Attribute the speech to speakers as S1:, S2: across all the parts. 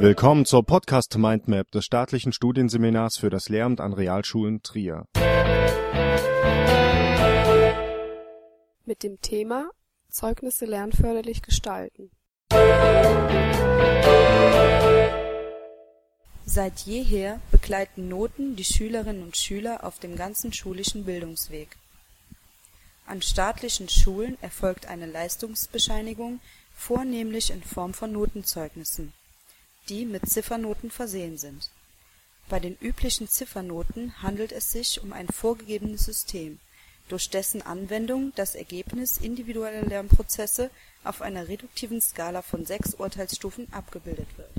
S1: Willkommen zur Podcast Mindmap des staatlichen Studienseminars für das Lehramt an Realschulen Trier.
S2: Mit dem Thema Zeugnisse lernförderlich gestalten.
S3: Seit jeher begleiten Noten die Schülerinnen und Schüler auf dem ganzen schulischen Bildungsweg. An staatlichen Schulen erfolgt eine Leistungsbescheinigung vornehmlich in Form von Notenzeugnissen, die mit Ziffernoten versehen sind. Bei den üblichen Ziffernoten handelt es sich um ein vorgegebenes System, durch dessen Anwendung das Ergebnis individueller Lernprozesse auf einer reduktiven Skala von sechs Urteilsstufen abgebildet wird.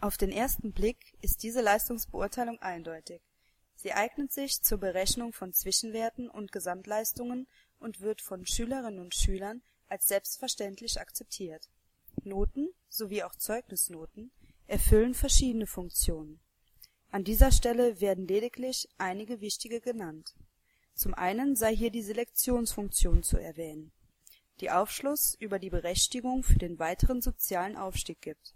S3: Auf den ersten Blick ist diese Leistungsbeurteilung eindeutig. Sie eignet sich zur Berechnung von Zwischenwerten und Gesamtleistungen und wird von Schülerinnen und Schülern als selbstverständlich akzeptiert. Noten sowie auch Zeugnisnoten erfüllen verschiedene Funktionen. An dieser Stelle werden lediglich einige wichtige genannt. Zum einen sei hier die Selektionsfunktion zu erwähnen, die Aufschluss über die Berechtigung für den weiteren sozialen Aufstieg gibt.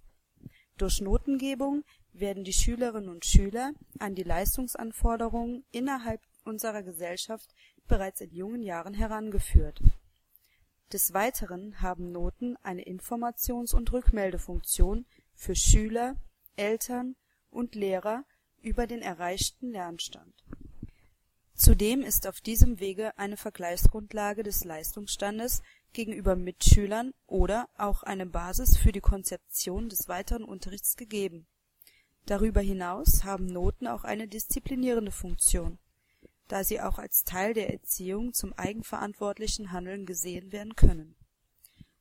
S3: Durch Notengebung werden die Schülerinnen und Schüler an die Leistungsanforderungen innerhalb unserer Gesellschaft bereits in jungen Jahren herangeführt. Des Weiteren haben Noten eine Informations und Rückmeldefunktion für Schüler, Eltern und Lehrer über den erreichten Lernstand. Zudem ist auf diesem Wege eine Vergleichsgrundlage des Leistungsstandes gegenüber Mitschülern oder auch eine Basis für die Konzeption des weiteren Unterrichts gegeben. Darüber hinaus haben Noten auch eine disziplinierende Funktion da sie auch als Teil der Erziehung zum eigenverantwortlichen Handeln gesehen werden können.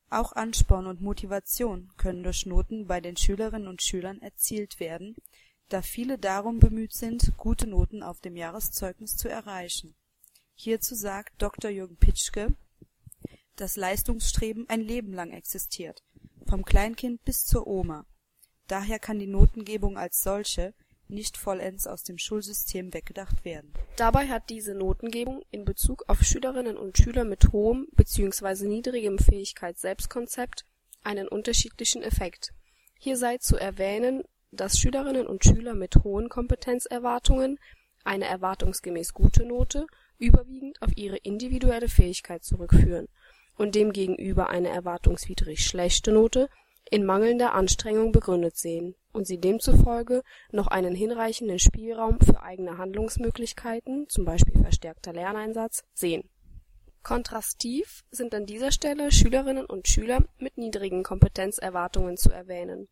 S3: Auch Ansporn und Motivation können durch Noten bei den Schülerinnen und Schülern erzielt werden, da viele darum bemüht sind, gute Noten auf dem Jahreszeugnis zu erreichen. Hierzu sagt Dr. Jürgen Pitschke, dass Leistungsstreben ein Leben lang existiert, vom Kleinkind bis zur Oma. Daher kann die Notengebung als solche nicht vollends aus dem Schulsystem weggedacht werden.
S2: Dabei hat diese Notengebung in Bezug auf Schülerinnen und Schüler mit hohem bzw. niedrigem Fähigkeits-Selbstkonzept einen unterschiedlichen Effekt. Hier sei zu erwähnen, dass Schülerinnen und Schüler mit hohen Kompetenzerwartungen eine erwartungsgemäß gute Note überwiegend auf ihre individuelle Fähigkeit zurückführen und demgegenüber eine erwartungswidrig schlechte Note in mangelnder Anstrengung begründet sehen und sie demzufolge noch einen hinreichenden Spielraum für eigene Handlungsmöglichkeiten zum Beispiel verstärkter Lerneinsatz) sehen. Kontrastiv sind an dieser Stelle Schülerinnen und Schüler mit niedrigen Kompetenzerwartungen zu erwähnen.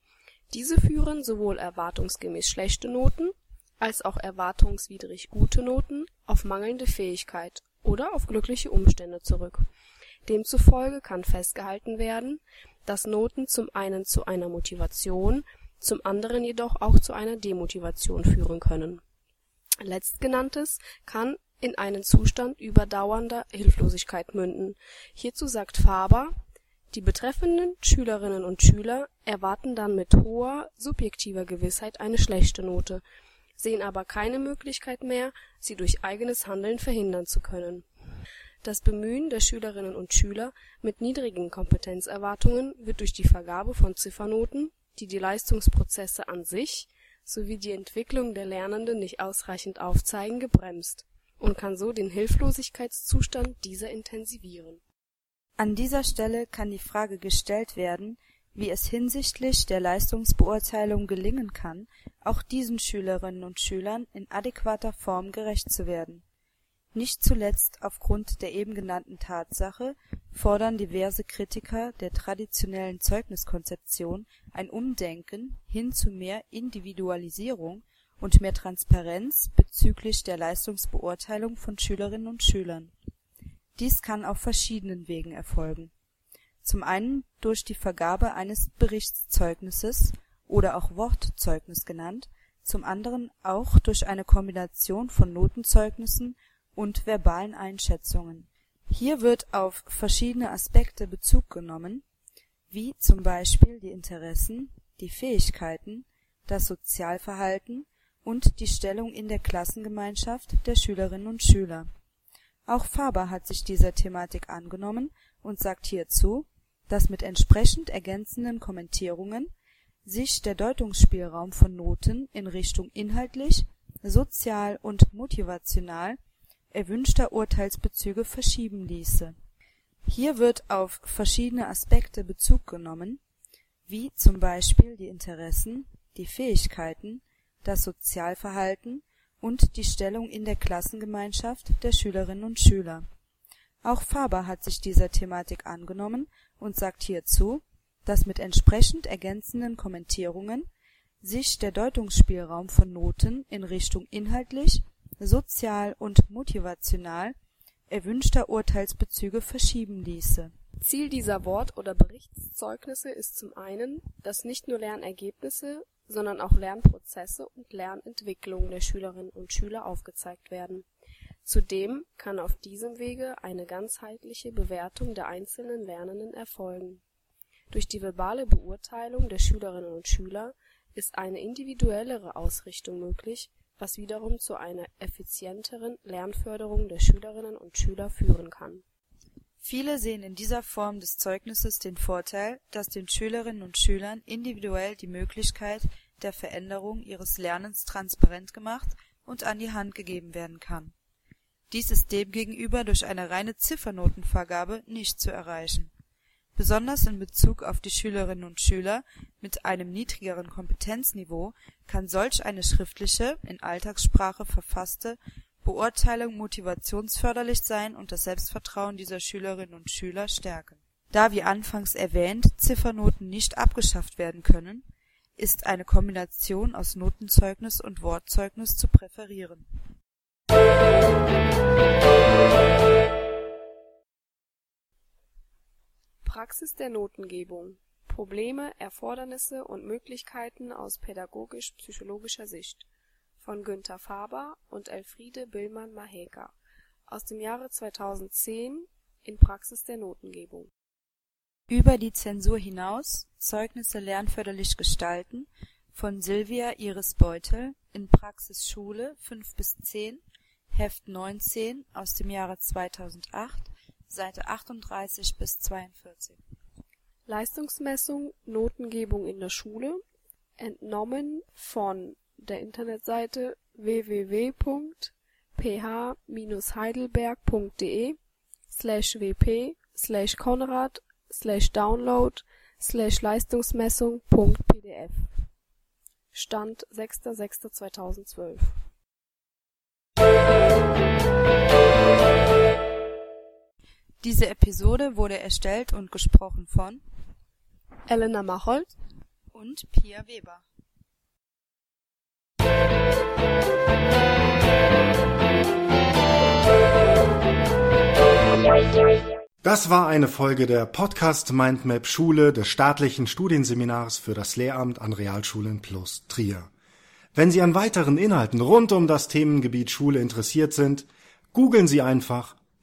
S2: Diese führen sowohl erwartungsgemäß schlechte Noten als auch erwartungswidrig gute Noten auf mangelnde Fähigkeit oder auf glückliche Umstände zurück. Demzufolge kann festgehalten werden, dass Noten zum einen zu einer Motivation zum anderen jedoch auch zu einer Demotivation führen können. Letztgenanntes kann in einen Zustand überdauernder Hilflosigkeit münden. Hierzu sagt Faber, die betreffenden Schülerinnen und Schüler erwarten dann mit hoher subjektiver Gewissheit eine schlechte Note, sehen aber keine Möglichkeit mehr, sie durch eigenes Handeln verhindern zu können. Das Bemühen der Schülerinnen und Schüler mit niedrigen Kompetenzerwartungen wird durch die Vergabe von Ziffernoten die die Leistungsprozesse an sich sowie die Entwicklung der Lernenden nicht ausreichend aufzeigen, gebremst und kann so den Hilflosigkeitszustand dieser intensivieren.
S3: An dieser Stelle kann die Frage gestellt werden, wie es hinsichtlich der Leistungsbeurteilung gelingen kann, auch diesen Schülerinnen und Schülern in adäquater Form gerecht zu werden nicht zuletzt aufgrund der eben genannten Tatsache fordern diverse Kritiker der traditionellen Zeugniskonzeption ein Umdenken hin zu mehr Individualisierung und mehr Transparenz bezüglich der Leistungsbeurteilung von Schülerinnen und Schülern. Dies kann auf verschiedenen Wegen erfolgen. Zum einen durch die Vergabe eines Berichtszeugnisses oder auch Wortzeugnis genannt, zum anderen auch durch eine Kombination von Notenzeugnissen und verbalen Einschätzungen. Hier wird auf verschiedene Aspekte Bezug genommen, wie zum Beispiel die Interessen, die Fähigkeiten, das Sozialverhalten und die Stellung in der Klassengemeinschaft der Schülerinnen und Schüler. Auch Faber hat sich dieser Thematik angenommen und sagt hierzu dass mit entsprechend ergänzenden Kommentierungen sich der Deutungsspielraum von Noten in Richtung inhaltlich, sozial und motivational erwünschter Urteilsbezüge verschieben ließe. Hier wird auf verschiedene Aspekte Bezug genommen, wie zum Beispiel die Interessen, die Fähigkeiten, das Sozialverhalten und die Stellung in der Klassengemeinschaft der Schülerinnen und Schüler. Auch Faber hat sich dieser Thematik angenommen und sagt hierzu, dass mit entsprechend ergänzenden Kommentierungen sich der Deutungsspielraum von Noten in Richtung inhaltlich, sozial und motivational erwünschter Urteilsbezüge verschieben ließe.
S2: Ziel dieser Wort oder Berichtszeugnisse ist zum einen, dass nicht nur Lernergebnisse, sondern auch Lernprozesse und Lernentwicklung der Schülerinnen und Schüler aufgezeigt werden. Zudem kann auf diesem Wege eine ganzheitliche Bewertung der einzelnen Lernenden erfolgen. Durch die verbale Beurteilung der Schülerinnen und Schüler ist eine individuellere Ausrichtung möglich, was wiederum zu einer effizienteren Lernförderung der Schülerinnen und Schüler führen kann.
S3: Viele sehen in dieser Form des Zeugnisses den Vorteil, dass den Schülerinnen und Schülern individuell die Möglichkeit der Veränderung ihres Lernens transparent gemacht und an die Hand gegeben werden kann. Dies ist demgegenüber durch eine reine Ziffernotenvergabe nicht zu erreichen Besonders in Bezug auf die Schülerinnen und Schüler mit einem niedrigeren Kompetenzniveau kann solch eine schriftliche, in Alltagssprache verfasste Beurteilung motivationsförderlich sein und das Selbstvertrauen dieser Schülerinnen und Schüler stärken. Da wie anfangs erwähnt Ziffernoten nicht abgeschafft werden können, ist eine Kombination aus Notenzeugnis und Wortzeugnis zu präferieren
S2: Praxis der Notengebung: Probleme, Erfordernisse und Möglichkeiten aus pädagogisch-psychologischer Sicht. Von Günter Faber und Elfriede Billmann-Maheker aus dem Jahre 2010 in Praxis der Notengebung.
S3: Über die Zensur hinaus Zeugnisse lernförderlich gestalten von Silvia Iris Beutel in Praxis Schule 5-10, Heft 19 aus dem Jahre 2008 Seite 38 bis 42.
S2: Leistungsmessung, Notengebung in der Schule, entnommen von der Internetseite www.ph-heidelberg.de slash wp slash konrad slash download slash Leistungsmessung.pdf Stand 6.6.2012
S3: Diese Episode wurde erstellt und gesprochen von
S2: Elena Machold
S3: und Pia Weber.
S1: Das war eine Folge der Podcast Mindmap Schule des staatlichen Studienseminars für das Lehramt an Realschulen plus Trier. Wenn Sie an weiteren Inhalten rund um das Themengebiet Schule interessiert sind, googeln Sie einfach